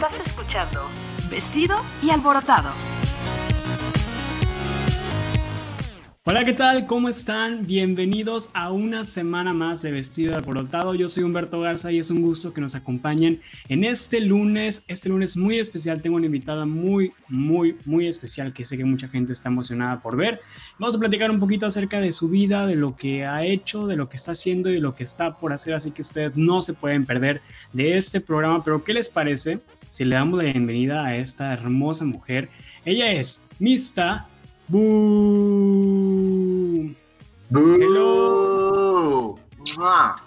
Estás escuchando Vestido y Alborotado. Hola, ¿qué tal? ¿Cómo están? Bienvenidos a una semana más de Vestido y Alborotado. Yo soy Humberto Garza y es un gusto que nos acompañen en este lunes, este lunes muy especial. Tengo una invitada muy, muy, muy especial que sé que mucha gente está emocionada por ver. Vamos a platicar un poquito acerca de su vida, de lo que ha hecho, de lo que está haciendo y de lo que está por hacer. Así que ustedes no se pueden perder de este programa. Pero, ¿qué les parece si le damos la bienvenida a esta hermosa mujer? Ella es Mista Boom. Hello.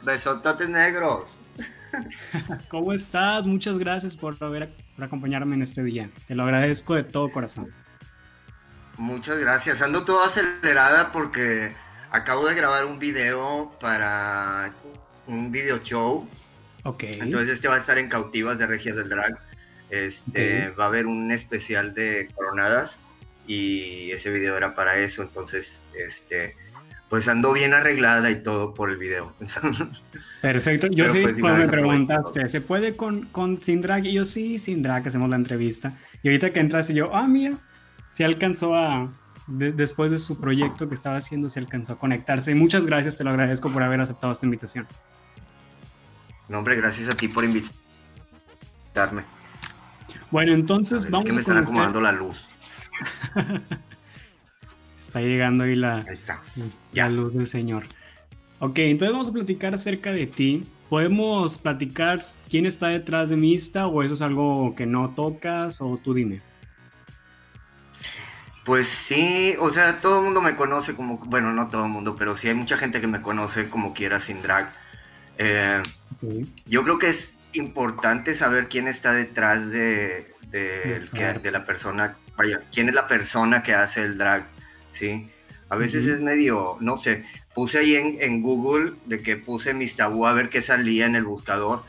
Besototes negros. ¿Cómo estás? Muchas gracias por, haber, por acompañarme en este día. Te lo agradezco de todo corazón. Muchas gracias. Ando todo acelerada porque acabo de grabar un video para un video show. Ok. Entonces este va a estar en Cautivas de Regias del Drag. Este va a haber un especial de coronadas y ese video era para eso, entonces, este, pues ando bien arreglada y todo por el video. Perfecto, yo sí, pues, cuando me preguntaste, ¿se puede con, con sin drag? Y yo sí, sin drag, hacemos la entrevista. Y ahorita que entraste yo, ah, mira, se alcanzó a, después de su proyecto que estaba haciendo, se alcanzó a conectarse. Y muchas gracias, te lo agradezco por haber aceptado esta invitación. No, hombre, gracias a ti por invitarme. Bueno, entonces vamos es que me están acomodando la luz. está llegando ahí la, la luz del Señor. Ok, entonces vamos a platicar acerca de ti. ¿Podemos platicar quién está detrás de Mista o eso es algo que no tocas o tú dime? Pues sí, o sea, todo el mundo me conoce como, bueno, no todo el mundo, pero sí hay mucha gente que me conoce como quiera sin drag. Eh, yo creo que es importante saber quién está detrás de, de, de la persona vaya, quién es la persona que hace el drag, ¿sí? A veces es medio, no sé, puse ahí en, Google de que puse mis tabú a ver qué salía en el buscador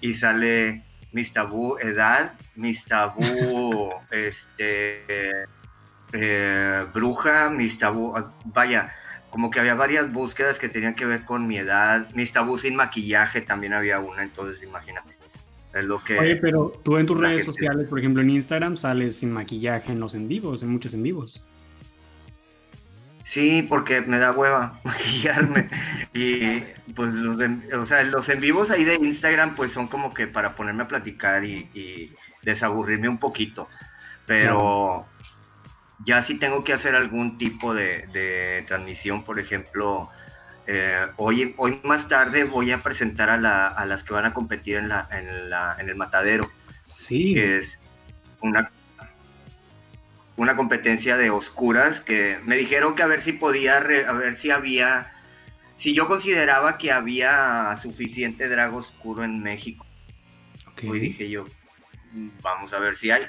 y sale mis tabú edad, mis tabú este eh, bruja, mis tabú, vaya, como que había varias búsquedas que tenían que ver con mi edad, mis tabú sin maquillaje también había una, entonces imagínate. Oye, pero tú en tus redes sociales, por ejemplo en Instagram, sales sin maquillaje en los en vivos, en muchos en vivos. Sí, porque me da hueva maquillarme. y pues los, o sea, los en vivos ahí de Instagram pues son como que para ponerme a platicar y, desaburrirme un poquito. Pero ya si tengo que hacer algún tipo de transmisión, por ejemplo, eh, hoy, hoy más tarde voy a presentar a, las que van a competir en, la, en, el matadero. Sí. Que es una, una competencia de oscuras que me dijeron que a ver si podía, a ver si había, si yo consideraba que había suficiente drag oscuro en México. Hoy dije yo, mm, vamos a ver si hay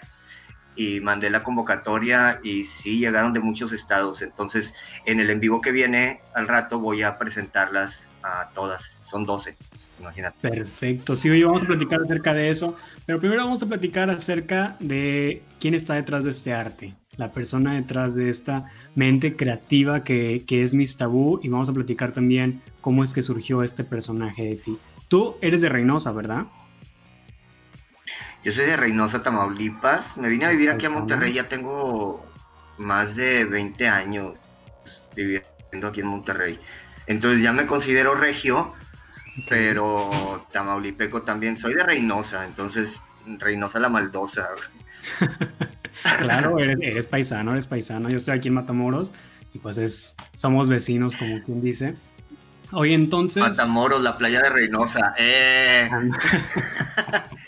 y mandé la convocatoria y sí llegaron de muchos estados. Entonces, en el en vivo que viene al rato voy a presentarlas a todas. Son 12, imagínate. Perfecto. Sí, hoy vamos a platicar acerca de eso, pero primero vamos a platicar acerca de quién está detrás de este arte, la persona detrás de esta mente creativa que, que es Miss Tabú y vamos a platicar también cómo es que surgió este personaje de ti. Tú eres de Reynosa, ¿verdad? Yo soy de Reynosa, Tamaulipas. Me vine a vivir aquí a Monterrey, ya tengo más de 20 años viviendo aquí en Monterrey. Entonces ya me considero regio, pero tamaulipeco también. Soy de Reynosa, entonces Reynosa la maldosa. claro, eres, paisano, eres paisano. Yo estoy aquí en Matamoros y pues es, somos vecinos, como quien dice. Hoy entonces... Matamoros, la playa de Reynosa. Eh.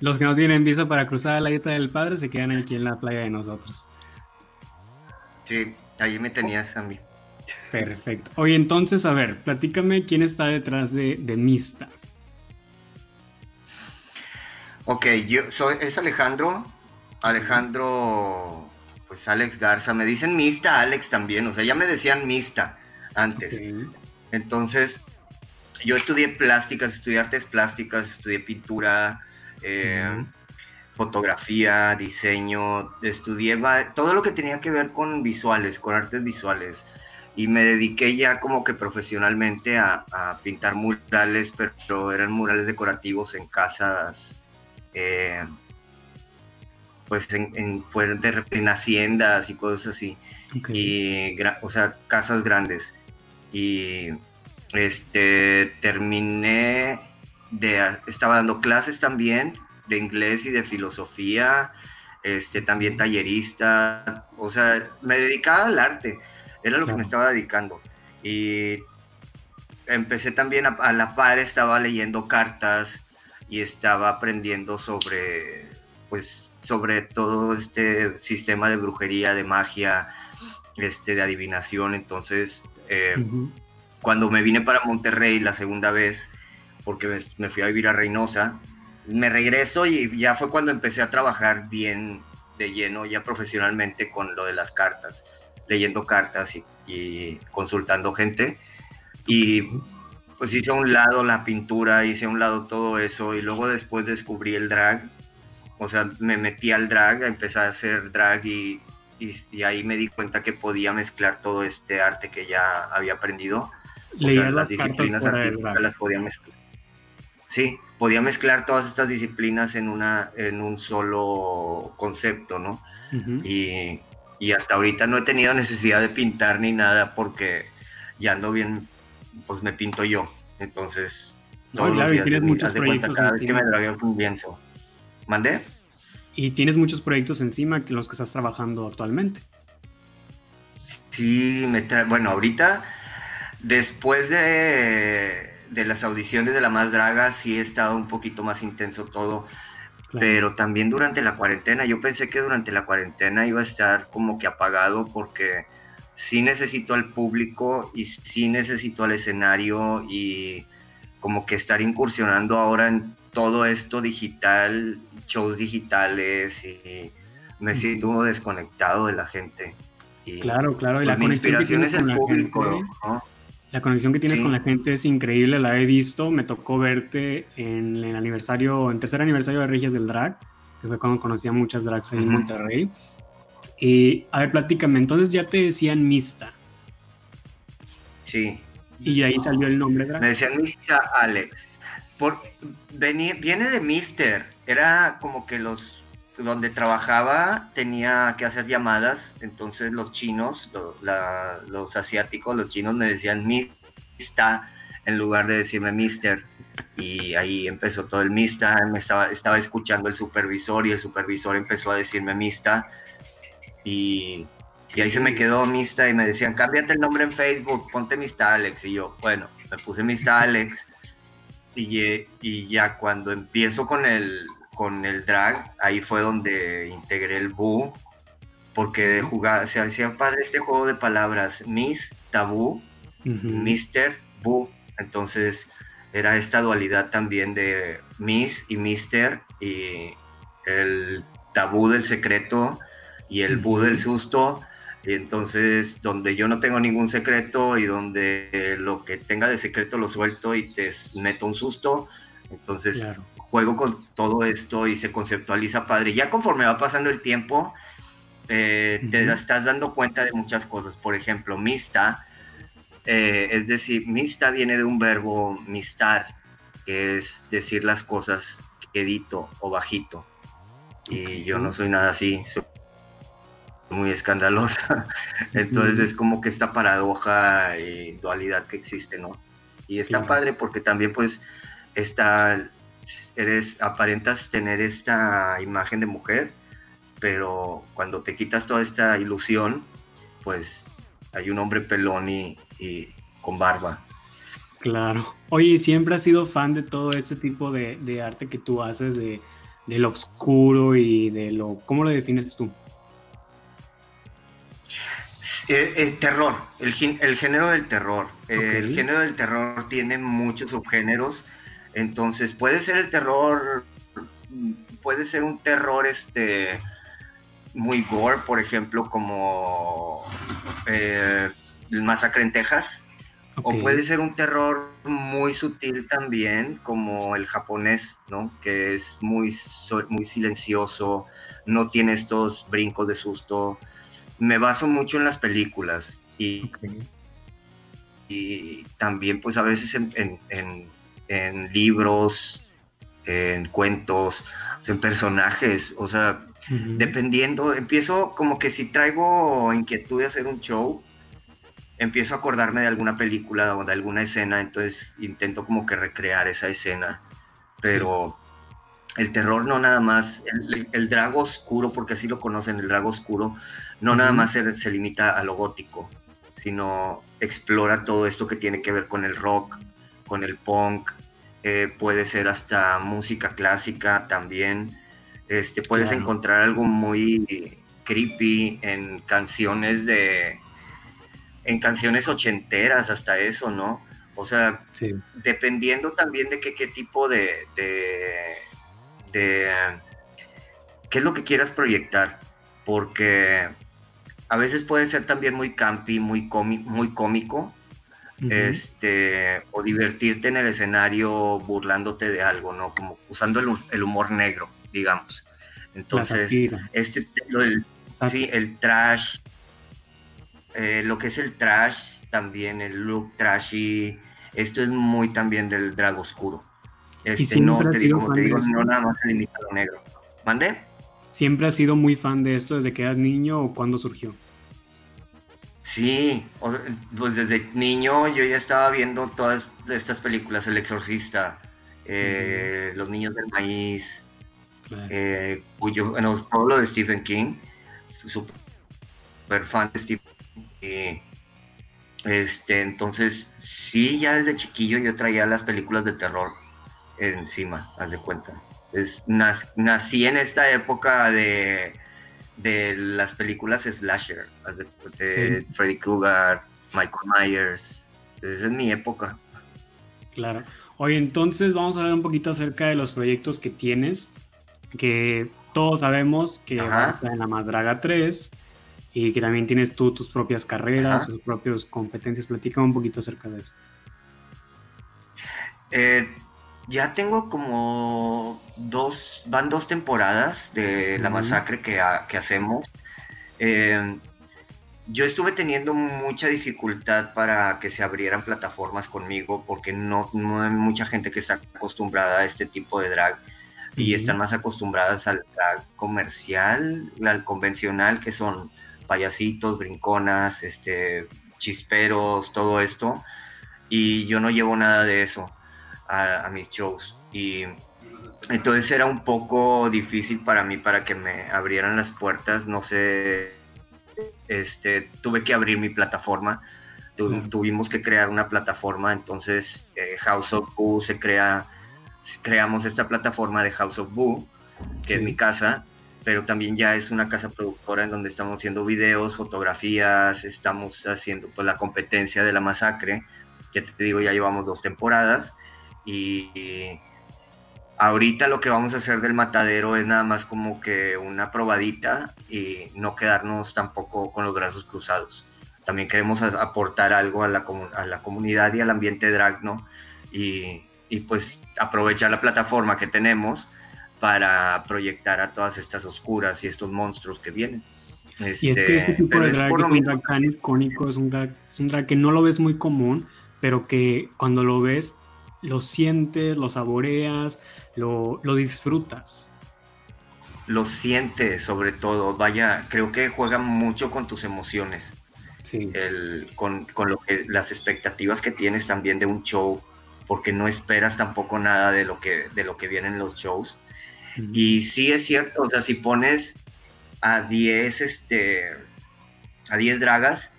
Los que no tienen visa para cruzar la isla del padre se quedan aquí en la playa de nosotros. Sí, ahí me tenías a mí. Perfecto. Oye, entonces, a ver, platícame quién está detrás de, Mista. Ok, yo soy, es Alejandro. Alejandro, pues Alex Garza. Me dicen Mista, Alex también. O sea, ya me decían Mista antes. Entonces, yo estudié plásticas, estudié artes plásticas, estudié pintura, eh, fotografía, diseño, estudié todo lo que tenía que ver con visuales, con artes visuales. Y me dediqué ya como que profesionalmente a, pintar murales, pero eran murales decorativos en casas, eh, pues en, en, haciendas y cosas así. Y, o sea, casas grandes. Y este, terminé de, estaba dando clases también de inglés y de filosofía, este, también tallerista, o sea, me dedicaba al arte, era lo que me estaba dedicando. Y empecé también a, la par, estaba leyendo cartas y estaba aprendiendo sobre, pues, sobre todo este sistema de brujería, de magia, este, de adivinación. Entonces, eh, cuando me vine para Monterrey la segunda vez, porque me, fui a vivir a Reynosa, me regreso y ya fue cuando empecé a trabajar bien de lleno, ya profesionalmente con lo de las cartas, leyendo cartas y, consultando gente. Y pues hice a un lado la pintura, hice a un lado todo eso y luego después descubrí el drag. O sea, me metí al drag, empecé a hacer drag y, y, ahí me di cuenta que podía mezclar todo este arte que ya había aprendido. O sea, las disciplinas artísticas las podía mezclar. Sí, podía mezclar todas estas disciplinas en, una, en un solo concepto, ¿no? y, hasta ahorita no he tenido necesidad de pintar ni nada porque ya ando bien, pues me pinto yo. Entonces, todos los días, de cuenta, cada vez que me dragueo un lienzo. ¿Mandé? Y tienes muchos proyectos encima en los que estás trabajando actualmente. Sí, me bueno, ahorita, después de de las audiciones de La Más Draga sí he estado un poquito más intenso todo, pero también durante la cuarentena, yo pensé que durante la cuarentena iba a estar como que apagado porque sí necesito al público y sí necesito al escenario y como que estar incursionando ahora en todo esto digital, shows digitales y me siento desconectado de la gente. Y claro, claro, y la pues inspiración es el público, ¿no? La conexión que tienes con la gente es increíble, la he visto. Me tocó verte en el aniversario, en tercer aniversario de Regias del Drag, que fue cuando conocí a muchas drags ahí en Monterrey. Y a ver, platícame, entonces ya te decían Mista. Sí. Y de ahí salió el nombre drag. Me decían Mista Alex. Por, viene de Mister. Era como que los donde trabajaba tenía que hacer llamadas, entonces los chinos, los asiáticos, los chinos me decían Mista en lugar de decirme Mister. Y ahí empezó todo el Mista, me estaba, escuchando el supervisor y el supervisor empezó a decirme Mista. Y, ahí se me quedó Mista y me decían, cámbiate el nombre en Facebook, ponte Mista Alex. Y yo, bueno, me puse Mista Alex. Y ya cuando empiezo con el, con el drag, ahí fue donde integré el Boo, porque jugaba, se hacía padre este juego de palabras, Miss, Tabú, Mister, Boo. Entonces era esta dualidad también de Miss y Mister y el tabú del secreto y el Boo del susto. Y entonces, donde yo no tengo ningún secreto y donde lo que tenga de secreto lo suelto y te meto un susto. Entonces, juego con todo esto y se conceptualiza padre. Ya conforme va pasando el tiempo, eh, te estás dando cuenta de muchas cosas. Por ejemplo, mista, eh, es decir, mista viene de un verbo mistar, que es decir las cosas quedito o bajito. Y yo no soy nada así, soy muy escandalosa. Entonces es como que esta paradoja y dualidad que existe, ¿no? Y está padre porque también pues está eres, aparentas tener esta imagen de mujer, pero cuando te quitas toda esta ilusión, pues hay un hombre pelón y, con barba. Claro. Oye, ¿siempre has sido fan de todo ese tipo de, arte que tú haces, de, lo oscuro y de lo... ¿Cómo lo defines tú? El, terror, el, género del terror. El género del terror tiene muchos subgéneros entonces puede ser el terror, puede ser un terror este muy gore, por ejemplo, como eh, el masacre en Texas. O puede ser un terror muy sutil también, como el japonés, ¿no? Que es muy, muy silencioso, no tiene estos brincos de susto. Me baso mucho en las películas y, y también pues a veces en en libros, en cuentos. en personajes, o sea, dependiendo, empiezo como que si traigo inquietud de hacer un show, empiezo a acordarme de alguna película o de alguna escena, entonces intento como que recrear esa escena, pero el terror no nada más, el, drago oscuro, porque así lo conocen, el drago oscuro, no nada más se, limita a lo gótico, sino explora todo esto que tiene que ver con el rock, con el punk, eh, puede ser hasta música clásica también, este, puedes encontrar algo muy creepy en canciones de, en canciones ochenteras hasta eso, ¿no? O sea, dependiendo también de qué, qué tipo de, de, qué es lo que quieras proyectar, porque a veces puede ser también muy campi, muy, muy cómico, este, o divertirte en el escenario burlándote de algo, ¿no? Como usando el, humor negro, digamos. Entonces, este, sí, el trash, eh, lo que es el trash, también el look trashy, esto es muy también del drag oscuro. Este, no, te digo, no nada más se limita a lo negro. ¿Mande? ¿Siempre has sido muy fan de esto desde que eras niño o cuándo surgió? Sí, pues desde niño yo ya estaba viendo todas estas películas, El Exorcista, eh, Los Niños del Maíz, eh, cuyo, bueno, todo lo de Stephen King, super fan de Stephen King. Este, entonces, sí, ya desde chiquillo yo traía las películas de terror encima, haz de cuenta. Es, nací en esta época de, de las películas slasher, de, Freddy Krueger, Michael Myers. Esa es mi época. Claro. Oye, entonces vamos a hablar un poquito acerca de los proyectos que tienes, que todos sabemos que vas en la Madraga 3 y que también tienes tú tus propias carreras, tus propias competencias. Platícame un poquito acerca de eso. Eh, ya tengo como dos, van dos temporadas de la masacre que, hacemos. Eh, yo estuve teniendo mucha dificultad para que se abrieran plataformas conmigo porque no, hay mucha gente que está acostumbrada a este tipo de drag y están más acostumbradas al drag comercial, al convencional, que son payasitos, brinconas, este, chisperos, todo esto. Y yo no llevo nada de eso a, mis shows. Y entonces era un poco difícil para mí para que me abrieran las puertas. No sé, este, tuve que abrir mi plataforma. Tuvimos que crear una plataforma. Entonces eh, House of Boo se crea, creamos esta plataforma de House of Boo, que es mi casa pero también ya es una casa productora en donde estamos haciendo videos, fotografías, estamos haciendo pues la competencia de la masacre, que te digo ya llevamos dos temporadas y ahorita lo que vamos a hacer del matadero es nada más como que una probadita y no quedarnos tampoco con los brazos cruzados. También queremos aportar algo a la, a la comunidad y al ambiente drag, ¿no? Y, y, pues aprovechar la plataforma que tenemos para proyectar a todas estas oscuras y estos monstruos que vienen. y es que este tipo de drag es, un drag tan icónico, es un drag, es un drag que no lo ves muy común, pero que cuando lo ves lo sientes, lo saboreas, lo, disfrutas. Lo sientes sobre todo, vaya, creo que juega mucho con tus emociones. Sí. con, lo que, las expectativas que tienes también de un show, porque no esperas tampoco nada de lo que, de lo que vienen los shows. Y sí es cierto, o sea, si pones a 10, este, a 10 dragas,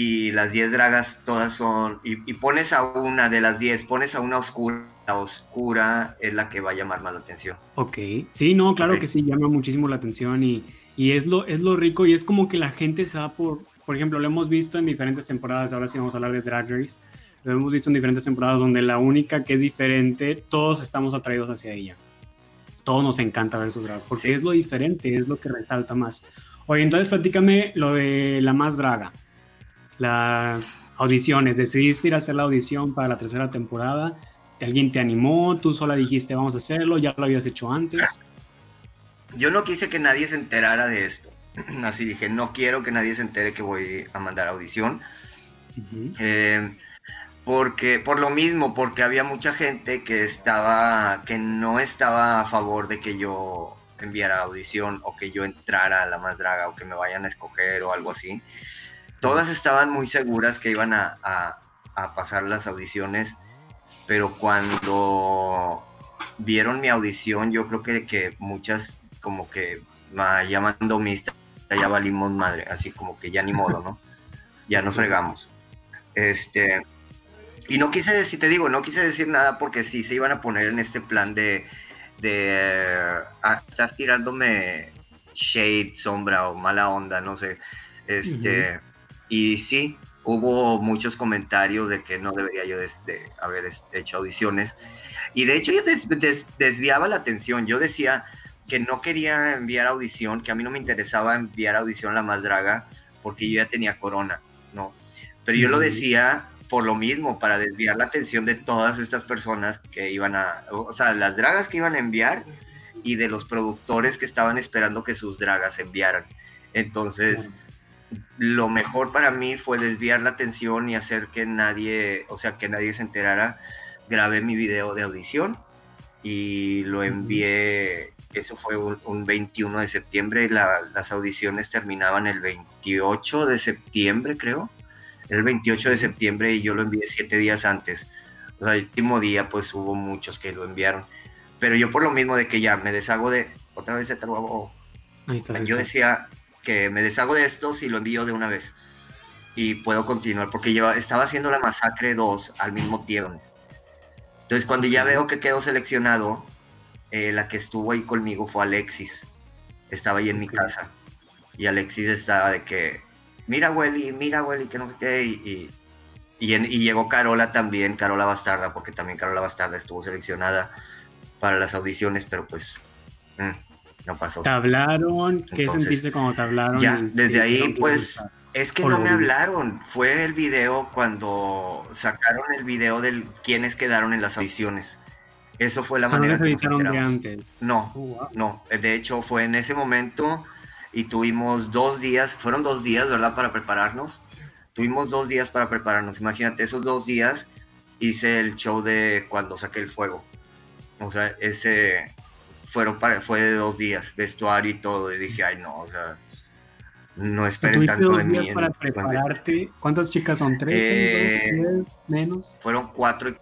y las 10 dragas todas son, y, pones a una de las 10, pones a una oscura, la oscura es la que va a llamar más la atención. Ok, sí, no, claro que sí, llama muchísimo la atención y, y, es, lo, es lo rico y es como que la gente se va por, por ejemplo, lo hemos visto en diferentes temporadas, ahora sí vamos a hablar de Drag Race, lo hemos visto en diferentes temporadas donde la única que es diferente, todos estamos atraídos hacia ella. Todos nos encanta ver su drag, porque es lo diferente, es lo que resalta más. Oye, entonces platícame lo de la más draga las audiciones, decidiste ir a hacer la audición para la tercera temporada, alguien te animó, tú sola dijiste vamos a hacerlo, ya lo habías hecho antes. Yo no quise que nadie se enterara de esto, así dije, no quiero que nadie se entere que voy a mandar audición. Eh, porque por lo mismo, porque había mucha gente que estaba que no estaba a favor de que yo enviara audición o que yo entrara a la más draga o que me vayan a escoger o algo así. Todas estaban muy seguras que iban a, a pasar las audiciones, pero cuando vieron mi audición, yo creo que, que muchas como que me llamando mista, ya valimos madre, así como que ya ni modo, ¿no? Ya nos fregamos. Este, y no quise decir, te digo, no quise decir nada porque sí se iban a poner en este plan de, de estar tirándome shade, sombra o mala onda, no sé. Este, y sí, hubo muchos comentarios de que no debería yo de, haber hecho audiciones. Y de hecho yo desviaba la atención. Yo decía que no quería enviar audición, que a mí no me interesaba enviar audición la más draga, porque yo ya tenía corona, ¿no? Pero yo lo decía por lo mismo, para desviar la atención de todas estas personas que iban a, o sea, las dragas que iban a enviar y de los productores que estaban esperando que sus dragas enviaran. Entonces, lo mejor para mí fue desviar la atención y hacer que nadie, o sea, que nadie se enterara. Grabé mi video de audición y lo envié, eso fue un, 21 de septiembre, las audiciones terminaban el 28 de septiembre, creo el 28 de septiembre y yo lo envié siete días antes. O sea, el último día pues hubo muchos que lo enviaron. Pero yo por lo mismo de que ya me deshago de... Otra vez se trabó. Yo decía que me deshago de esto si lo envío de una vez. Y puedo continuar porque yo estaba haciendo la masacre 2 al mismo tiempo. Entonces cuando ya veo que quedó seleccionado, eh, la que estuvo ahí conmigo fue Alexis. Estaba ahí en mi casa. Y Alexis estaba de que mira, Welly, mira, Welly, que no sé qué, y, y, llegó Carola también, Carola Bastarda, porque también Carola Bastarda estuvo seleccionada para las audiciones, pero pues mm, no pasó. ¿Te hablaron? ¿Qué sentiste cuando te hablaron? Ya, desde ahí, pues, es que no me hablaron. Fue el video cuando sacaron el video de quienes quedaron en las audiciones. Eso fue la manera no que de antes. No, oh, no. De hecho, fue en ese momento y tuvimos dos días, fueron dos días, ¿verdad? Para prepararnos. Tuvimos dos días para prepararnos. Imagínate, esos dos días hice el show de cuando saqué el fuego. O sea, ese fueron para, fue de dos días, vestuario y todo. Y dije, ay, no, o sea, no esperen tanto de mí. para prepararte. ¿Cuántas chicas son? ¿Tres? Eh, ¿Menos? Fueron cuatro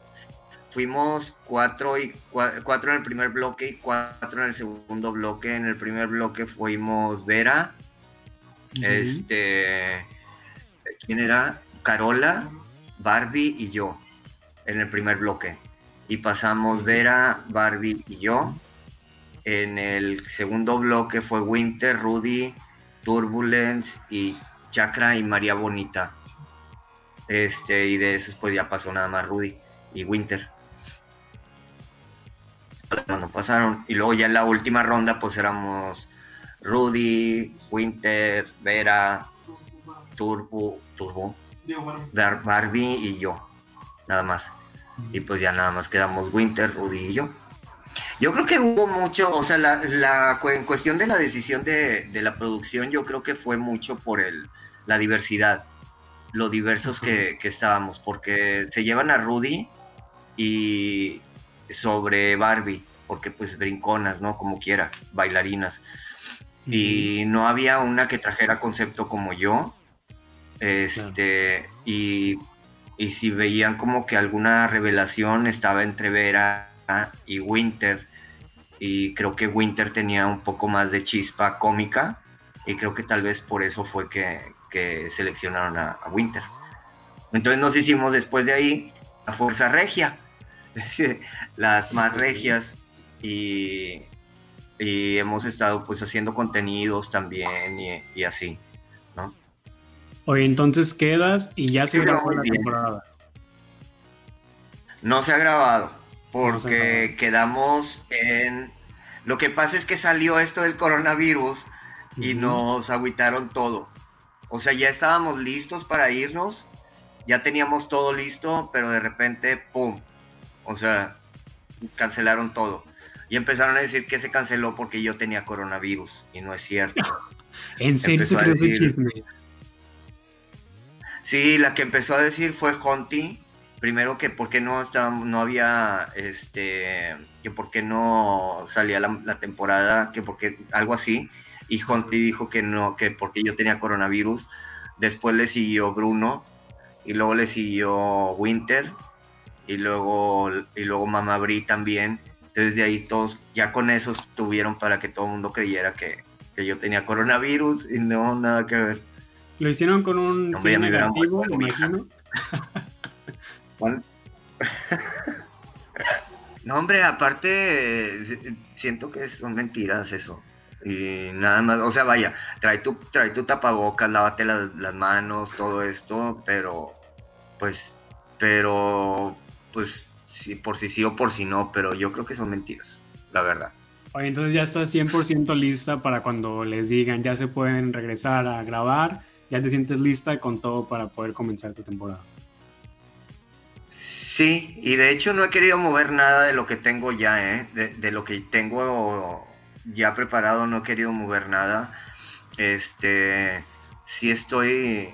fuimos cuatro y cuatro en el primer bloque y cuatro en el segundo bloque. En el primer bloque fuimos Vera, este, ¿quién era? Carola, Barbie y yo en el primer bloque. Y pasamos Vera, Barbie y yo. En el segundo bloque fue Winter, Rudy, Turbulence y Chakra y María Bonita. Este, y de esos pues ya pasó nada más Rudy y Winter cuando pasaron. Y luego ya en la última ronda, pues éramos Rudy, Winter, Vera, Turbo, Turbo, Barbie y yo, nada más. Y pues ya nada más quedamos Winter, Rudy y yo. Yo creo que hubo mucho, o sea, la, la en cuestión de la decisión de, la producción, yo creo que fue mucho por el, la diversidad, lo diversos que, que estábamos, porque se llevan a Rudy y, sobre Barbie, porque pues brinconas, ¿no? Como quiera, bailarinas. Y no había una que trajera concepto como yo. Este, y, y si veían como que alguna revelación estaba entre Y Winter, y creo que Winter tenía un poco más de chispa cómica, y creo que tal vez por eso fue que, que seleccionaron a, a Winter. Entonces nos hicimos después de ahí la Fuerza Regia, las más regias y, hemos estado pues haciendo contenidos también y, así, ¿no? Oye, entonces quedas y ya se grabó la temporada. No se ha grabado porque quedamos en... Lo que pasa es que salió esto del coronavirus y nos agüitaron todo. O sea, ya estábamos listos para irnos, ya teníamos todo listo, pero de repente, ¡pum! O sea, cancelaron todo. Y empezaron a decir que se canceló porque yo tenía coronavirus. Y no es cierto. ¿En serio se chisme? Sí, la que empezó a decir fue Honti primero que por qué no estaba, no había, este, que por qué no salía la, temporada, que porque algo así, y Hunty dijo que no, que porque yo tenía coronavirus, después le siguió Bruno, y luego le siguió Winter, y luego, y luego Mamá Bri también, entonces de ahí todos, ya con eso tuvieron para que todo el mundo creyera que, que yo tenía coronavirus, y no, nada que ver. Lo hicieron con un Hombre, negativo, me imagino. no, hombre, aparte, siento que son mentiras eso. Y nada más, o sea, vaya, trae tu, trae tu tapabocas, lávate las, las manos, todo esto, pero, pues, pero, pues, sí, por si sí o por si no, pero yo creo que son mentiras, la verdad. Oye, entonces ya estás 100% lista para cuando les digan ya se pueden regresar a grabar, ya te sientes lista con todo para poder comenzar esta temporada. Sí, y de hecho no he querido mover nada de lo que tengo ya, ¿eh? de, lo que tengo ya preparado, no he querido mover nada. Este, sí estoy,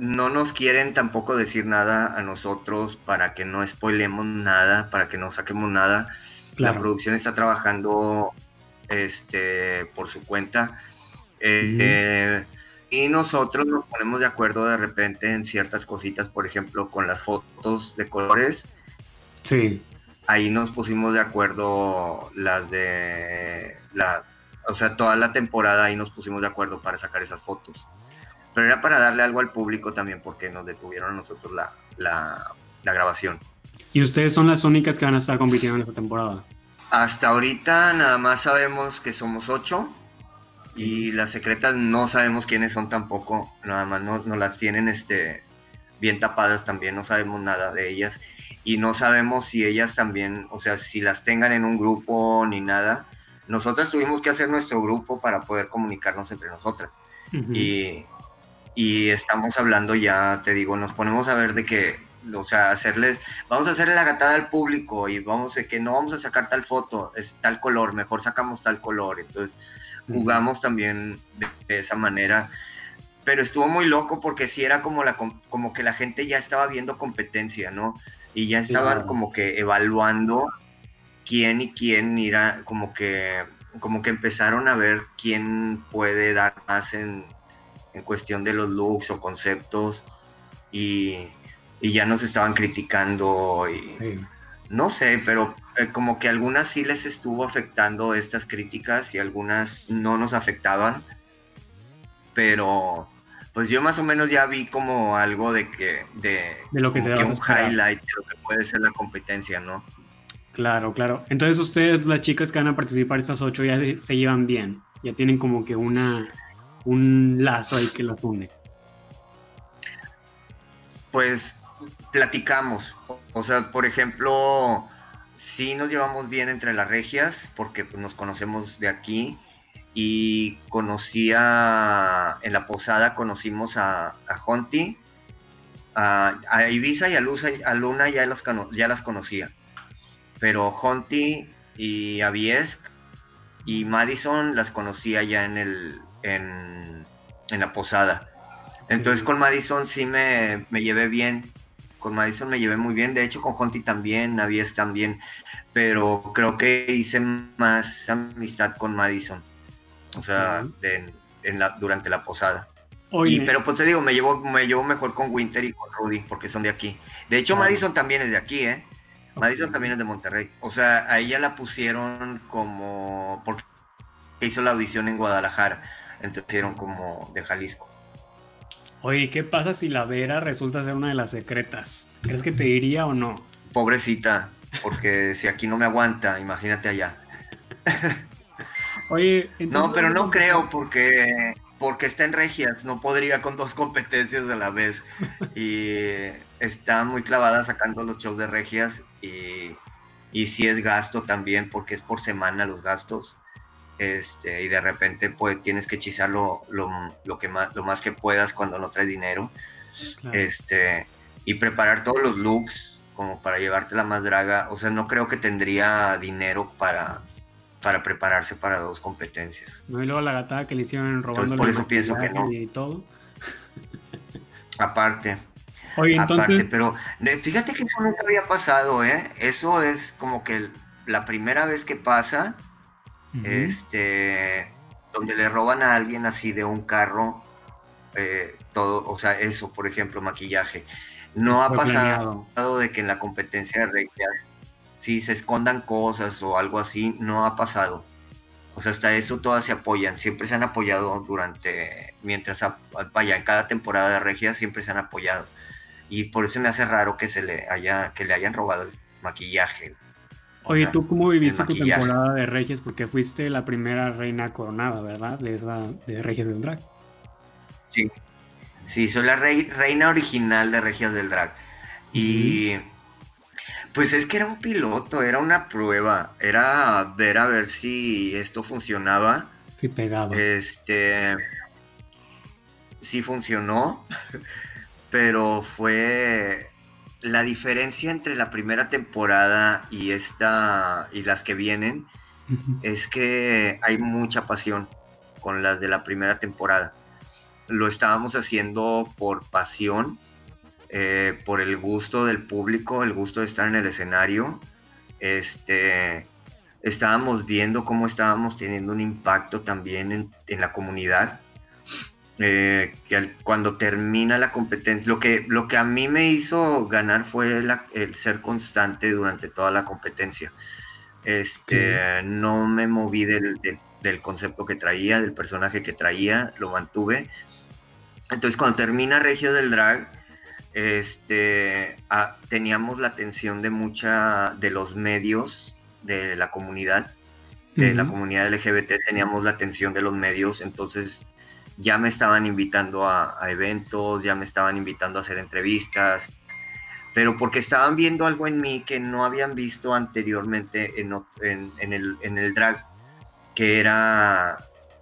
no nos quieren tampoco decir nada a nosotros para que no spoilemos nada, para que no saquemos nada. La producción está trabajando este, por su cuenta. eh, y nosotros nos ponemos de acuerdo de repente en ciertas cositas, por ejemplo, con las fotos de colores. Sí. Ahí nos pusimos de acuerdo las de la, o sea, toda la temporada ahí nos pusimos de acuerdo para sacar esas fotos. Pero era para darle algo al público también porque nos detuvieron a nosotros la, la, la grabación. ¿Y ustedes son las únicas que van a estar compitiendo en esta temporada? Hasta ahorita nada más sabemos que somos ocho y las secretas no sabemos quiénes son tampoco, nada más no, no, las tienen este, bien tapadas también, no sabemos nada de ellas. Y no sabemos si ellas también, o sea, si las tengan en un grupo ni nada. Nosotras tuvimos que hacer nuestro grupo para poder comunicarnos entre nosotras. Y, y estamos hablando ya, te digo, nos ponemos a ver de que, o sea, hacerles, vamos a hacerle la gatada al público y vamos a que no vamos a sacar tal foto, es tal color, mejor sacamos tal color, entonces jugamos también de, esa manera. Pero estuvo muy loco porque sí era como, la, como que la gente ya estaba viendo competencia, ¿no? Y ya estaban como que evaluando quién y quién irá, como que, como que empezaron a ver quién puede dar más en, en cuestión de los looks o conceptos y, y ya nos estaban criticando y no sé, pero eh, como que algunas sí les estuvo afectando estas críticas y algunas no nos afectaban, pero pues yo más o menos ya vi como algo de que de, lo que, te un highlight de lo que puede ser la competencia, ¿no? Claro, claro. Entonces ustedes, las chicas que van a participar estas ocho, ya se, llevan bien, ya tienen como que una un lazo ahí que los une. Pues platicamos, o sea, por ejemplo, sí nos llevamos bien entre las regias porque pues, nos conocemos de aquí y conocía en la posada conocimos a, a Honti, a, Ibiza y a, Luna ya, ya las conocía, pero Honti y a y Madison las conocía ya en, el, en, la posada. Entonces con Madison sí me, me llevé bien con Madison me llevé muy bien, de hecho con Honti también, Navies también, pero creo que hice más amistad con Madison, o sea, en la, durante la posada. Y, pero pues te digo, me llevo, me llevo mejor con Winter y con Rudy, porque son de aquí. De hecho, Madison también es de aquí, ¿eh? Madison también es de Monterrey. O sea, a ella la pusieron como, porque hizo la audición en Guadalajara, entonces hicieron como de Jalisco. Oye, ¿qué pasa si la Vera resulta ser una de las secretas? ¿Crees que te iría o no? Pobrecita, porque si aquí no me aguanta, imagínate allá. Oye, no, pero no creo porque porque está en regias, no podría con dos competencias a la vez y está muy clavada sacando los shows de regias y, y sí es gasto también porque es por semana los gastos este, y de repente pues tienes que hechizar lo, que más, lo más que puedas cuando no traes dinero. Este, y preparar todos los looks como para llevarte la más draga. O sea, no creo que tendría dinero para, para prepararse para dos competencias. No, y luego la gatada que le hicieron robando por eso pienso que no. Y todo. Aparte. Oye, entonces... pero fíjate que eso nunca había pasado, ¿eh? Eso es como que la primera vez que pasa, este, donde le roban a alguien así de un carro, eh, todo, o sea, eso, por ejemplo, maquillaje. No ha pasado de que en la competencia de regias, si se escondan cosas o algo así, no ha pasado. O sea, hasta eso todas se apoyan, siempre se han apoyado durante, mientras vaya, en cada temporada de regias siempre se han apoyado. Y por eso me hace raro que se le haya, que le hayan robado el maquillaje. Oye, ¿tú cómo viviste tu temporada de Regias? Porque fuiste la primera reina coronada, ¿verdad? De esa de Regias del Drag. Sí, sí, soy la reina original de Regias del Drag. Y pues es que era un piloto, era una prueba, era ver a ver si esto funcionaba. Sí, pegaba. Este, sí funcionó, pero fue la diferencia entre la primera temporada y esta y las que vienen es que hay mucha pasión con las de la primera temporada. Lo estábamos haciendo por pasión, eh, por el gusto del público, el gusto de estar en el escenario. Este, estábamos viendo cómo estábamos teniendo un impacto también en, en la comunidad eh, que cuando termina la competencia, lo que, lo que a mí me hizo ganar fue el ser constante durante toda la competencia. Este, No me moví del, concepto que traía, del personaje que traía, lo mantuve. Entonces cuando termina Regio del Drag, este, ah, teníamos la atención de mucha de los medios de la comunidad, de la comunidad LGBT, teníamos la atención de los medios, entonces ya me estaban invitando a, eventos, ya me estaban invitando a hacer entrevistas, pero porque estaban viendo algo en mí que no habían visto anteriormente en, el, drag, que era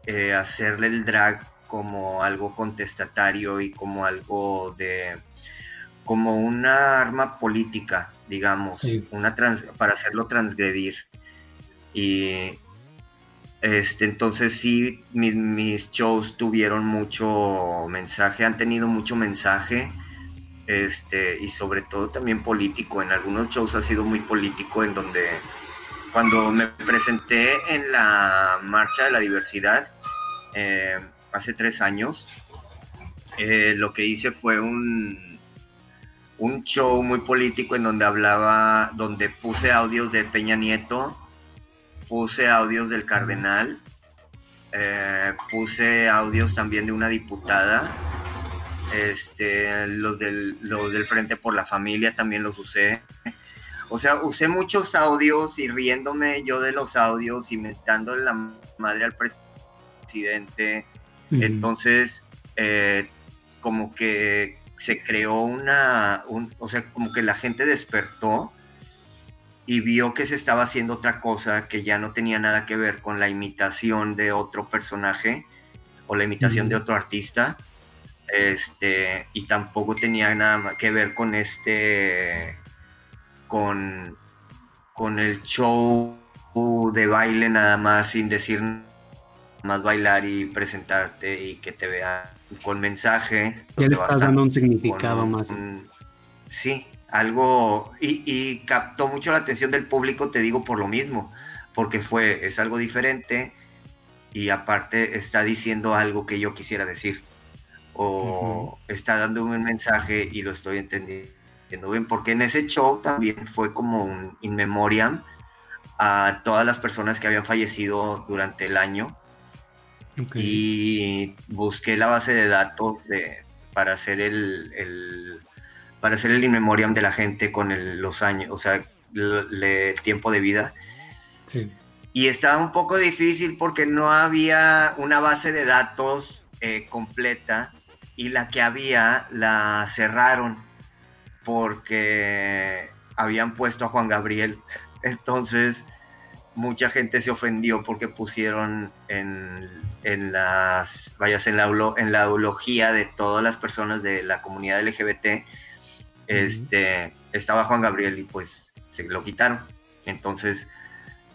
eh, hacerle el drag como algo contestatario y como algo de como una arma política, digamos, una para hacerlo transgredir. Y, este, entonces sí, mis, shows tuvieron mucho mensaje, han tenido mucho mensaje, este, y sobre todo también político. En algunos shows ha sido muy político, en donde cuando me presenté en la Marcha de la Diversidad eh, hace tres años, eh, lo que hice fue un, un show muy político en donde hablaba, donde puse audios de Peña Nieto, puse audios del cardenal, eh, puse audios también de una diputada, este, los del, los del Frente por la Familia también los usé. O sea, usé muchos audios y riéndome yo de los audios, y inventándole la madre al presidente. Entonces, eh, como que se creó una, o sea, como que la gente despertó y vio que se estaba haciendo otra cosa que ya no tenía nada que ver con la imitación de otro personaje o la imitación de otro artista. Este, y tampoco tenía nada que ver con este con, con el show de baile nada más sin decir más bailar y presentarte y que te vean con mensaje. Ya le estás dando un significado más. sí, algo y, captó mucho la atención del público, te digo por lo mismo, porque fue, es algo diferente y aparte está diciendo algo que yo quisiera decir o está dando un mensaje y lo estoy entendiendo bien, porque en ese show también fue como un in memoriam a todas las personas que habían fallecido durante el año. Y busqué la base de datos de, para hacer el para hacer el in memoriam de la gente con los años, o sea, el tiempo de vida. Sí. Y estaba un poco difícil porque no había una base de datos eh, completa y la que había la cerraron porque habían puesto a Juan Gabriel. Entonces, mucha gente se ofendió porque pusieron en, en las, vayas, en la, en la eulogía de todas las personas de la comunidad LGBT este, estaba Juan Gabriel y pues se lo quitaron. Entonces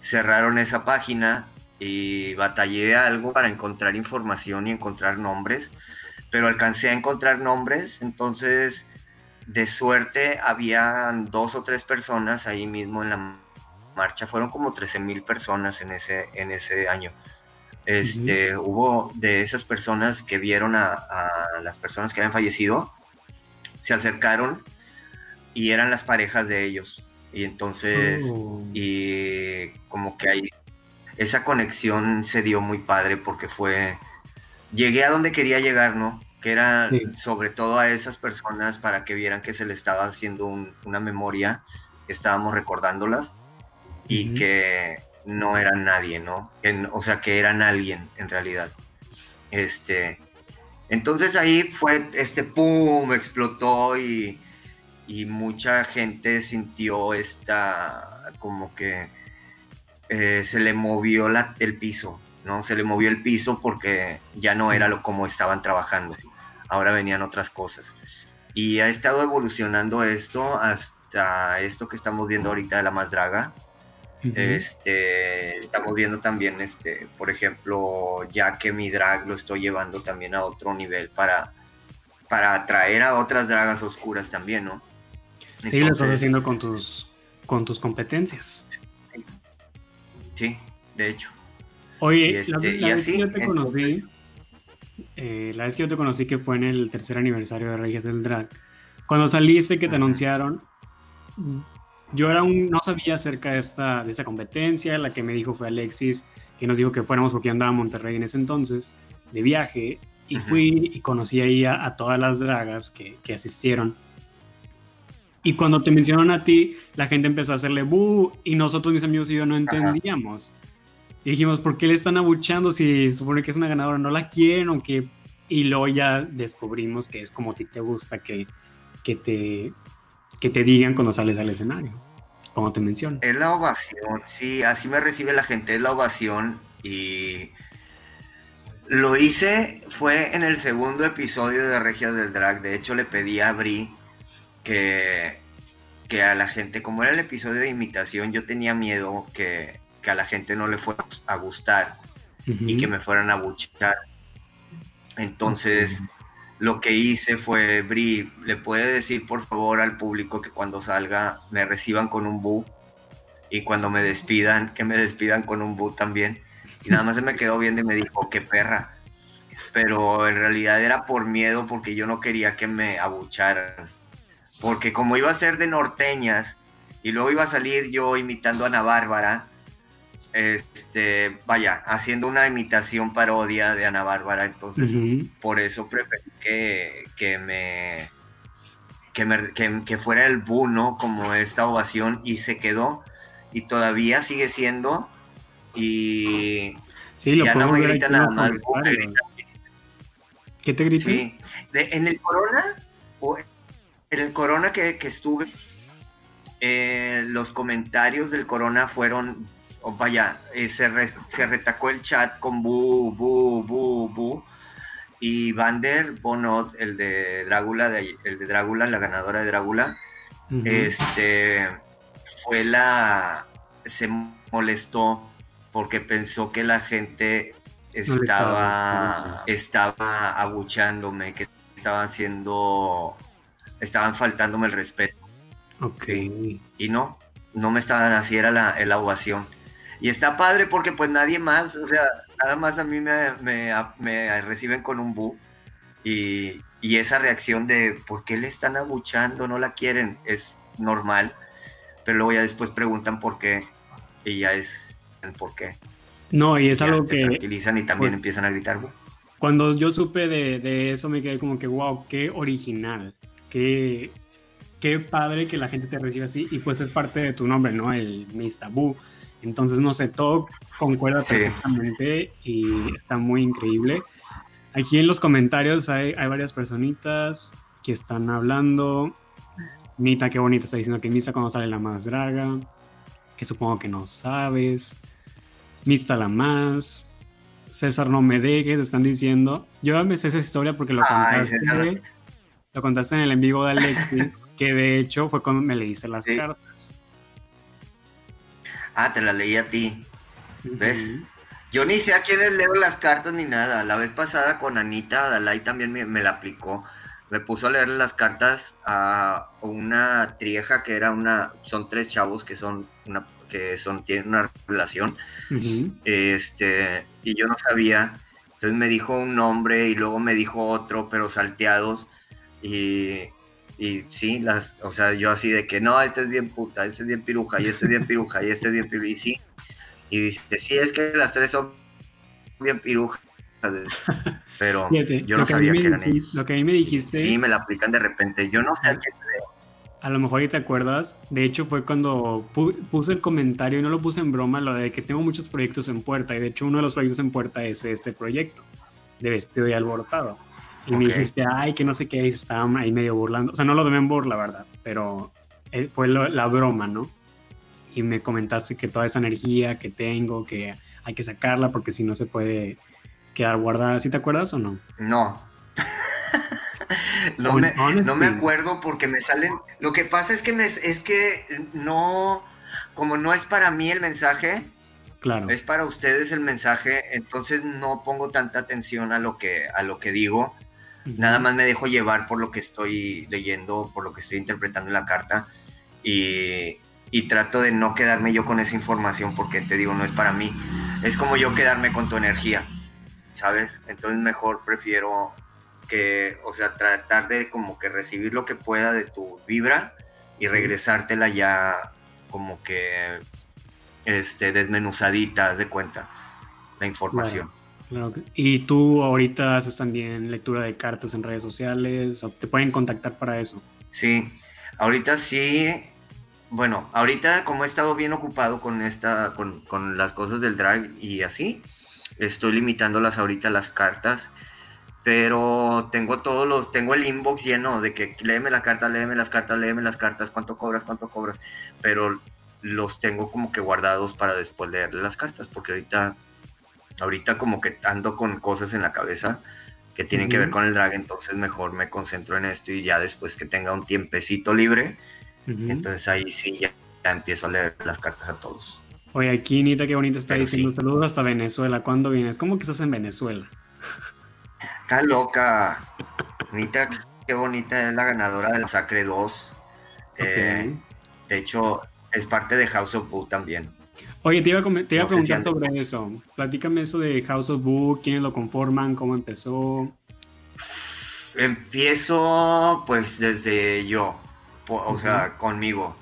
cerraron esa página y batallé algo para encontrar información y encontrar nombres, pero alcancé a encontrar nombres, entonces de suerte habían dos o tres personas ahí mismo en la marcha, fueron como 13 mil personas en ese, en ese año. Este, Hubo de esas personas que vieron a, las personas que habían fallecido, se acercaron y eran las parejas de ellos. Y entonces, oh. y como que ahí, esa conexión se dio muy padre porque fue, llegué a donde quería llegar, ¿no? Que era sobre todo a esas personas para que vieran que se le estaba haciendo una memoria, estábamos recordándolas y que no eran nadie, ¿no? o sea, que eran alguien en realidad. Este, entonces ahí fue, este, ¡pum!, explotó y, mucha gente sintió esta, como que eh, se le movió la, el piso, ¿no? Se le movió el piso porque ya no era lo como estaban trabajando, ahora venían otras cosas. Y ha estado evolucionando esto hasta esto que estamos viendo ahorita de la más draga, este, estamos viendo también, este, por ejemplo, ya que mi drag lo estoy llevando también a otro nivel para, para atraer a otras dragas oscuras también, ¿no? Sí, lo estás haciendo con tus, con tus competencias. Sí, de hecho. Oye, la, este, vez que yo te conocí, eh, la vez que yo te conocí que fue en el tercer aniversario de Reyes del Drag, cuando saliste que te anunciaron, yo era un, no sabía acerca de esta, de esta competencia, la que me dijo fue Alexis, que nos dijo que fuéramos porque yo andaba a Monterrey en ese entonces, de viaje, y fui y conocí ahí a, todas las dragas que, que, asistieron. Y cuando te mencionaron a ti, la gente empezó a hacerle bu, y nosotros, mis amigos y yo, no entendíamos. Y dijimos, ¿por qué le están abuchando si supone que es una ganadora? ¿No la quieren o qué? Y luego ya descubrimos que es como a ti te gusta que, que te que te digan cuando sales al escenario, como te menciono. Es la ovación, sí, así me recibe la gente, es la ovación y lo hice, fue en el segundo episodio de Regias del Drag, de hecho le pedí a Bri que, que a la gente, como era el episodio de imitación, yo tenía miedo que, a la gente no le fuera a gustar y que me fueran a buchar. Entonces lo que hice fue, Bri, ¿le puede decir por favor al público que cuando salga me reciban con un bu? Y cuando me despidan, que me despidan con un bu también. Y nada más se me quedó viendo y me dijo, qué perra. Pero en realidad era por miedo porque yo no quería que me abucharan. Porque como iba a ser de norteñas y luego iba a salir yo imitando a Ana Bárbara, este, vaya, haciendo una imitación parodia de Ana Bárbara, entonces por eso preferí que, que me, que, me que, fuera el Buno como esta ovación y se quedó y todavía sigue siendo y ya no me grita nada más. ¿Qué te grita? Sí, en el Corona, el Corona que, estuve, eh, los comentarios del Corona fueron o vaya, eh, se, retacó el chat con bu, bu, bu, bu. Y Vander Bonot, el de Drácula, el de Drácula, la ganadora de Drácula, este fue la. se molestó porque pensó que la gente estaba, estaba abuchándome, que estaban haciendo, estaban faltándome el respeto. Ok. Y no, no me estaban así, era la, la ovación. Y está padre porque pues nadie más, o sea, nada más a mí me, me, reciben con un bu. Y, esa reacción de por qué le están abuchando, no la quieren, es normal. Pero luego ya después preguntan por qué. Y ya es el por qué. No, y es algo se que... tranquilizan y también empiezan a gritar. Cuando yo supe de, de, eso me quedé como que, wow, qué original. Qué, qué padre que la gente te reciba así. Y pues es parte de tu nombre, ¿no? El Miss Tabú. Entonces, no sé, todo concuerda perfectamente y está muy increíble. Aquí en los comentarios hay, varias personitas que están hablando. Nita, qué bonita, está diciendo que Mista cuando sale la más draga, que supongo que no sabes. Mista la más. César, no me dejes, están diciendo. Yo me sé esa historia porque lo contaste, lo contaste en el en vivo de Alexis, que de hecho fue cuando me leíste las cartas. Ah, te la leí a ti. ¿Ves? Yo ni sé a quiénes leo las cartas ni nada. La vez pasada con Anita Dalai también me, la aplicó. me puso a leer las cartas a una trieja que era una, son tres chavos que son una, que son, tienen una relación, este, y yo no sabía, entonces me dijo un nombre y luego me dijo otro, pero salteados, y, y sí, las, o sea, yo así de que no, este es bien puta, este es bien piruja, y este es bien piruja, y este es bien piruja, y sí, y dice, sí, es que las tres son bien pirujas, pero yo no sabía que, eran ellos. Lo que a mí me dijiste. Sí, me la aplican de repente. Yo no sé a qué A lo mejor y te acuerdas, de hecho fue cuando puse el comentario y no lo puse en broma, lo de que tengo muchos proyectos en puerta, y de hecho uno de los proyectos en puerta es este proyecto, de vestido y alborotado. Y me dijiste, ay, que no sé qué, y estaban ahí medio burlando. O sea, no lo tomé en burla, verdad, pero eh, fue la broma, ¿no? Y me comentaste que toda esa energía que tengo, que hay que sacarla porque si no se puede quedar guardada. ¿Sí te acuerdas o no? No. no, me, acuerdo porque me salen. Lo que pasa es que me, es que no, como no es para mí el mensaje, claro. es para ustedes el mensaje, entonces no pongo tanta atención a lo que, a lo que digo. Nada más me dejo llevar por lo que estoy leyendo, por lo que estoy interpretando en la carta y, y trato de no quedarme yo con esa información porque te digo, no es para mí. Es como yo quedarme con tu energía. ¿sabes? Entonces mejor prefiero que, o sea, tratar de como que recibir lo que pueda de tu vibra y regresártela ya como que este desmenuzadita, de cuenta, la información. Y tú ahorita haces también lectura de cartas en redes sociales, te pueden contactar para eso. Sí, ahorita sí, bueno, ahorita como he estado bien ocupado con esta, con, con las cosas del drag y así, Estoy limitándolas ahorita las cartas, pero tengo todos los, tengo el inbox lleno de que léeme la carta, léeme las cartas, léeme las cartas, cuánto cobras, cuánto cobras, pero los tengo como que guardados para después leerle las cartas, porque ahorita, ahorita como que ando con cosas en la cabeza que tienen que ver con el drag, entonces mejor me concentro en esto y ya después que tenga un tiempecito libre, entonces ahí sí ya empiezo a leer las cartas a todos. Oye, aquí Nita, qué bonita está diciendo saludos hasta Venezuela. ¿Cuándo vienes? ¿Cómo que estás en Venezuela? Está loca. Nita, qué bonita es la ganadora del Sacre 2. Eh, de hecho, es parte de House of Boo también. Oye, te iba a, preguntar sobre eso. Platícame eso de House of Boo, quiénes lo conforman, cómo empezó. Empiezo pues desde yo, o sea, conmigo.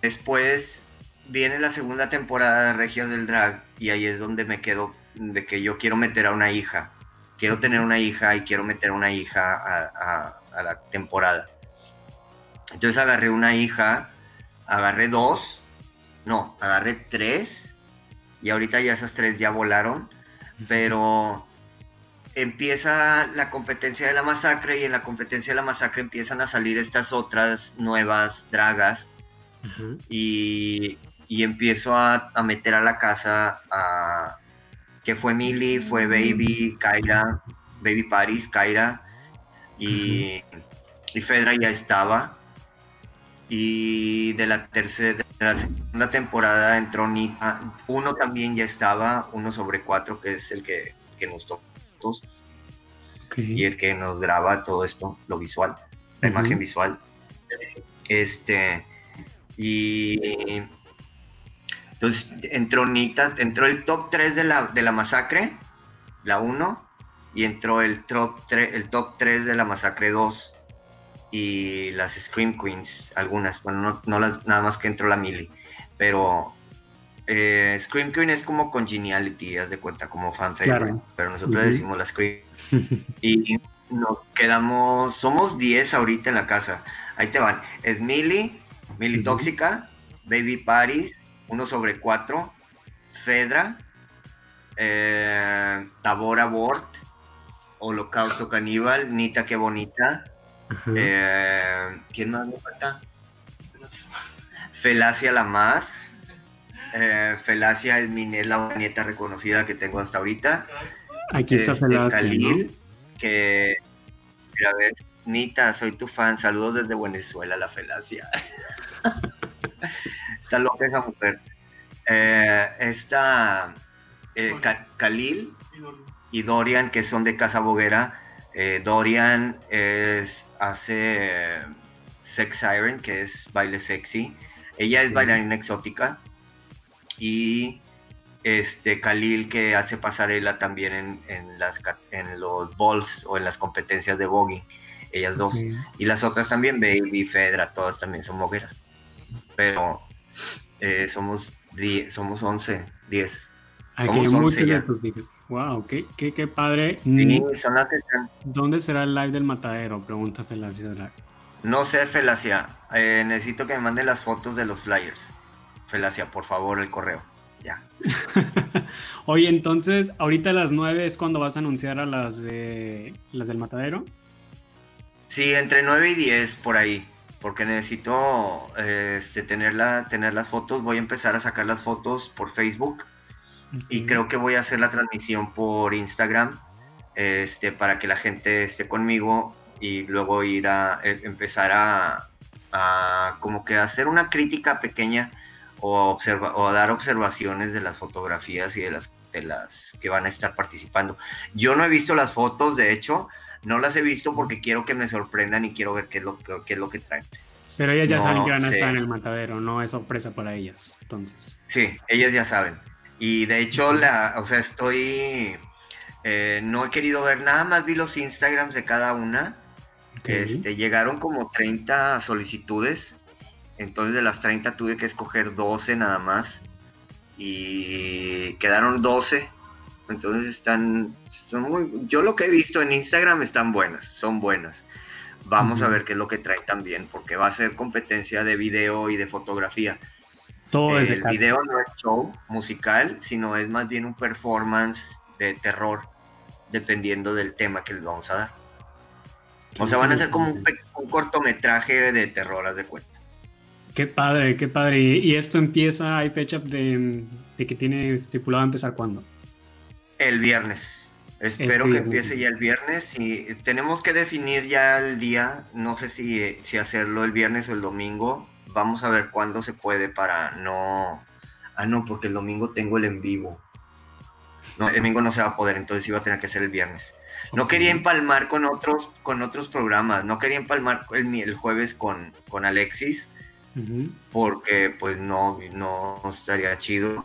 Después viene la segunda temporada de Regios del Drag y ahí es donde me quedo de que yo quiero meter a una hija. Quiero tener una hija y quiero meter a una hija a, la temporada. Entonces agarré una hija, agarré dos, no, agarré tres y ahorita ya esas tres ya volaron, pero empieza la competencia de la masacre y en la competencia de la masacre empiezan a salir estas otras nuevas dragas y y empiezo a, meter a la casa a que fue Millie, fue Baby, Kaira, Baby Paris, Kaira y, y Fedra ya estaba. Y de la tercera, de la segunda temporada entró Nita, uno también ya estaba, uno sobre cuatro, que es el que, que nos toca y el que nos graba todo esto, lo visual, la imagen visual. Este, y entonces entró Nita, entró el top 3 de la, de la masacre, la 1, y entró el top, 3, el top 3 de la masacre 2 y las Scream Queens, algunas, bueno, no, las, nada más que entró la Mili, pero eh, Scream Queen es como congeniality, haz de cuenta, como fan favorite, pero nosotros decimos la Scream. y nos quedamos, somos 10 ahorita en la casa, ahí te van, es Mili, Mili Tóxica, Baby Paris, 1 sobre 4, Fedra, eh, Tabora Bort, Holocausto Caníbal, Nita Qué Bonita, eh, ¿quién más me falta? Felacia la más, eh, Felacia es, mi, la nieta reconocida que tengo hasta ahorita. Aquí está este, Felacia. Khalil, que, mira, ves, Nita, soy tu fan, saludos desde Venezuela, la Felacia. Está loca esa mujer. Eh, está eh, Khalil y Dorian, que son de Casa Boguera. Eh, Dorian es, hace Sex Siren, que es baile sexy. Ella es bailarina exótica. Y este Khalil, que hace pasarela también en, en, las, en los balls o en las competencias de bogey. Ellas dos. Y las otras también, Baby, Fedra, todas también son mogueras. Pero eh, somos, somos 11, 10. Aquí hay muchos de tus hijos. Wow, qué, qué, qué padre. Sí, son las que están. ¿Dónde será el live del matadero? Pregunta Felacia Drag. No sé, Felacia. Eh, necesito que me mande las fotos de los flyers. Felacia, por favor, el correo. Ya. Oye, entonces, ahorita a las 9 es cuando vas a anunciar a las de las del matadero. Sí, entre 9 y 10 por ahí. Porque necesito este, tener, tener las fotos. Voy a empezar a sacar las fotos por Facebook y creo que voy a hacer la transmisión por Instagram este, para que la gente esté conmigo y luego ir a e, empezar a, a como que hacer una crítica pequeña o, observa, o dar observaciones de las fotografías y de las, de las que van a estar participando. Yo no he visto las fotos, de hecho, no las he visto porque quiero que me sorprendan y quiero ver qué es lo, qué es lo que traen. Pero ellas ya saben que van a estar en el matadero, no es sorpresa para ellas, entonces. Sí, ellas ya saben. Y de hecho, la, o sea, estoy. Eh, no he querido ver nada más, vi los Instagrams de cada una. Este, llegaron como 30 solicitudes. Entonces, de las 30 tuve que escoger 12 nada más. Y quedaron 12. Entonces, están, muy. Yo lo que he visto en Instagram están buenas, son buenas. Vamos a ver qué es lo que trae también, porque va a ser competencia de video y de fotografía. Todo el video no es show musical, sino es más bien un performance de terror, dependiendo del tema que les vamos a dar. O sea, van a ser como un, cortometraje de terror, haz de cuenta. Qué padre, qué padre. ¿Y esto empieza, hay fecha de, que tiene estipulado empezar cuándo? El viernes. Espero que empiece ya el viernes y tenemos que definir ya el día, no sé si, si hacerlo el viernes o el domingo, vamos a ver cuándo se puede para no... Ah, no, porque el domingo tengo el en vivo. No, el domingo no se va a poder, entonces iba a tener que ser el viernes. No quería empalmar con otros, con otros programas, no quería empalmar el, el jueves con, con Alexis, porque pues no, no estaría chido.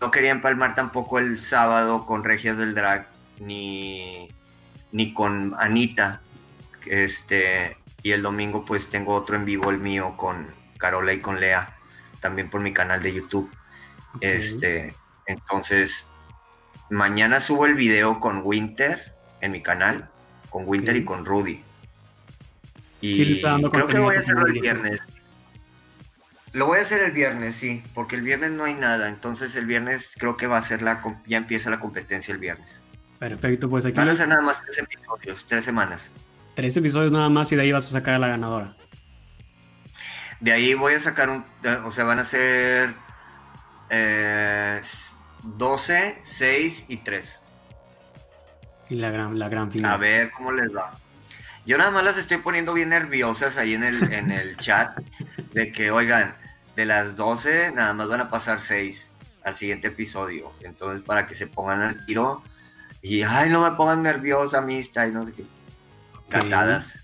No quería empalmar tampoco el sábado con Regias del Drag, ni, ni con Anita. Este, y el domingo pues tengo otro en vivo, el mío, con, Carola y con Lea, también por mi canal de YouTube. Este, entonces, mañana subo el video con Winter en mi canal, con Winter y con Rudy. Y creo que voy a hacerlo el viernes. Lo voy a hacer el viernes, sí, porque el viernes no hay nada, entonces el viernes creo que va a ser la, ya empieza la competencia el viernes. Perfecto, pues aquí... Van a ser nada más tres episodios, tres semanas. Tres episodios nada más y de ahí vas a sacar a la ganadora. De ahí voy a sacar un, o sea, van a ser 12, 6 y 3. Y la gran, la gran final. A ver cómo les va. Yo nada más las estoy poniendo bien nerviosas ahí en el, en el chat de que, oigan, de las 12 nada más van a pasar 6 al siguiente episodio. Entonces, para que se pongan al tiro y, ay, no me pongan nerviosa, amistad, y no sé qué. Gatadas.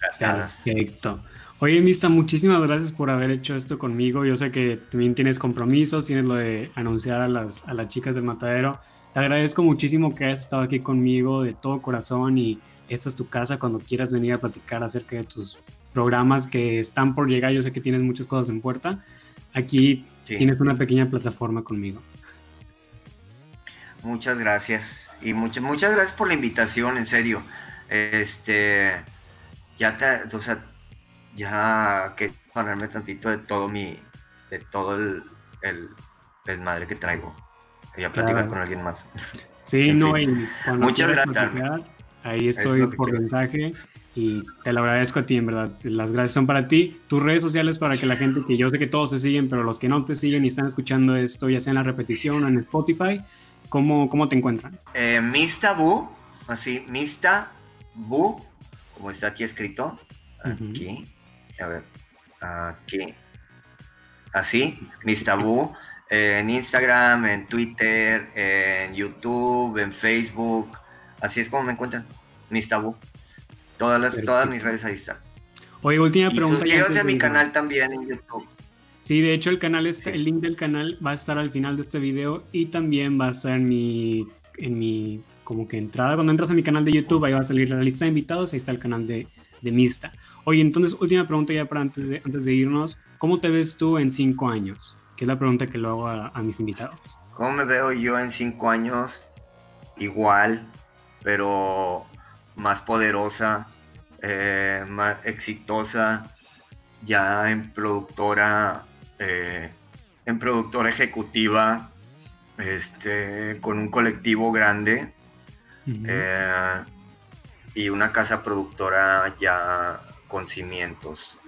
Gatadas. Perfecto. Oye, Mista, muchísimas gracias por haber hecho esto conmigo. Yo sé que también tienes compromisos, tienes lo de anunciar a las, a las chicas del matadero. Te agradezco muchísimo que hayas estado aquí conmigo de todo corazón y esta es tu casa cuando quieras venir a platicar acerca de tus programas que están por llegar. Yo sé que tienes muchas cosas en puerta. Aquí tienes una pequeña plataforma conmigo. Muchas gracias. Y muchas, muchas gracias por la invitación, en serio. Este, ya te, o sea, ya que ponerme tantito de todo mi, de todo el, el desmadre que traigo. Quería platicar con alguien más. Sí, no, y muchas gracias. Ahí estoy por mensaje y te lo agradezco a ti, en verdad. Las gracias son para ti. Tus redes sociales para que la gente, que yo sé que todos te siguen, pero los que no te siguen y están escuchando esto, ya sea en la repetición o en Spotify, ¿cómo, cómo te encuentran? Eh, Mista Bu, así, Mista Bu, como está aquí escrito, aquí a ver, aquí, así, mis tabú, en Instagram, en Twitter, en YouTube, en Facebook, así es como me encuentran. Tabú. Todas, las, todas mis redes ahí están. Oye, última pregunta. Suscríbanse a mi canal también en YouTube. Sí, de hecho el canal está, el link del canal va a estar al final de este video y también va a estar en mi, en mi como que entrada. Cuando entras a mi canal de YouTube, ahí va a salir la lista de invitados, ahí está el canal de, de Mista. Oye, entonces, última pregunta ya para antes de, antes de irnos. ¿Cómo te ves tú en cinco años? Que es la pregunta que lo hago a, mis invitados. ¿Cómo me veo yo en cinco años? Igual, pero más poderosa, eh, más exitosa, ya en productora eh, en productora ejecutiva, este, con un colectivo grande eh, y una casa productora ya con cimientos.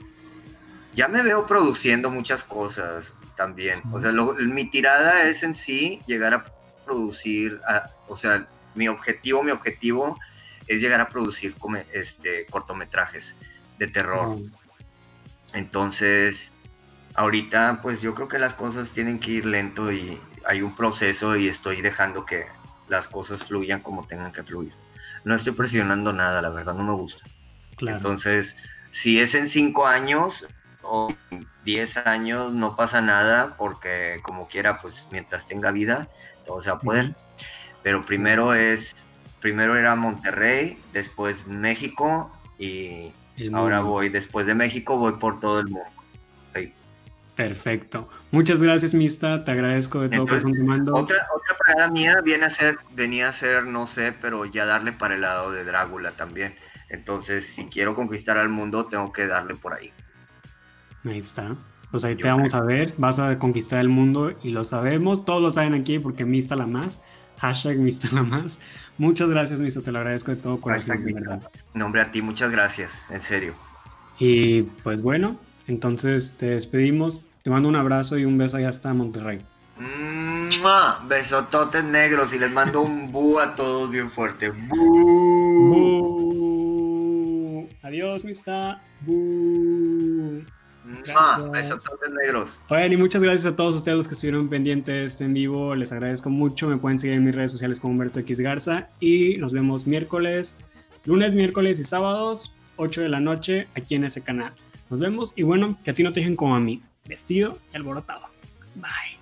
Ya me veo produciendo muchas cosas también. O sea, mi tirada es en sí llegar a producir, o sea, mi objetivo, mi objetivo es llegar a producir este, cortometrajes de terror. Entonces, ahorita pues yo creo que las cosas tienen que ir lento y hay un proceso y estoy dejando que las cosas fluyan como tengan que fluir. No estoy presionando nada, la verdad, no me gusta. Entonces, si es en cinco años o diez años, no pasa nada, porque como quiera, pues mientras tenga vida, todo se va a poder. Pero primero es, primero era Monterrey, después México y ahora voy, después de México voy por todo el mundo. Perfecto. Muchas gracias, Mista. Te agradezco de todo por mando. Otra, otra parada mía viene a ser, venía a ser, no sé, pero ya darle para el lado de Drácula también. Entonces, si quiero conquistar al mundo, tengo que darle por ahí. Ahí está. Pues ahí te vamos a ver. Vas a conquistar el mundo y lo sabemos. Todos lo saben aquí porque Mista la más. Hashtag Mista la más. Muchas gracias, Mista. Te lo agradezco de todo corazón. Nombre a ti, muchas gracias. En serio. Y pues bueno, entonces te despedimos. Te mando un abrazo y un beso allá hasta Monterrey. Besototes negros y les mando un bu a todos bien fuerte. Adiós, mista. Besototes negros. Oigan, y muchas gracias a todos ustedes los que estuvieron pendientes este en vivo. Les agradezco mucho. Me pueden seguir en mis redes sociales como Humberto X Garza. Y nos vemos miércoles, lunes, miércoles y sábados, 8 de la noche, aquí en ese canal. Nos vemos y bueno, que a ti no te dejen como a mí, vestido y alborotado. Bye.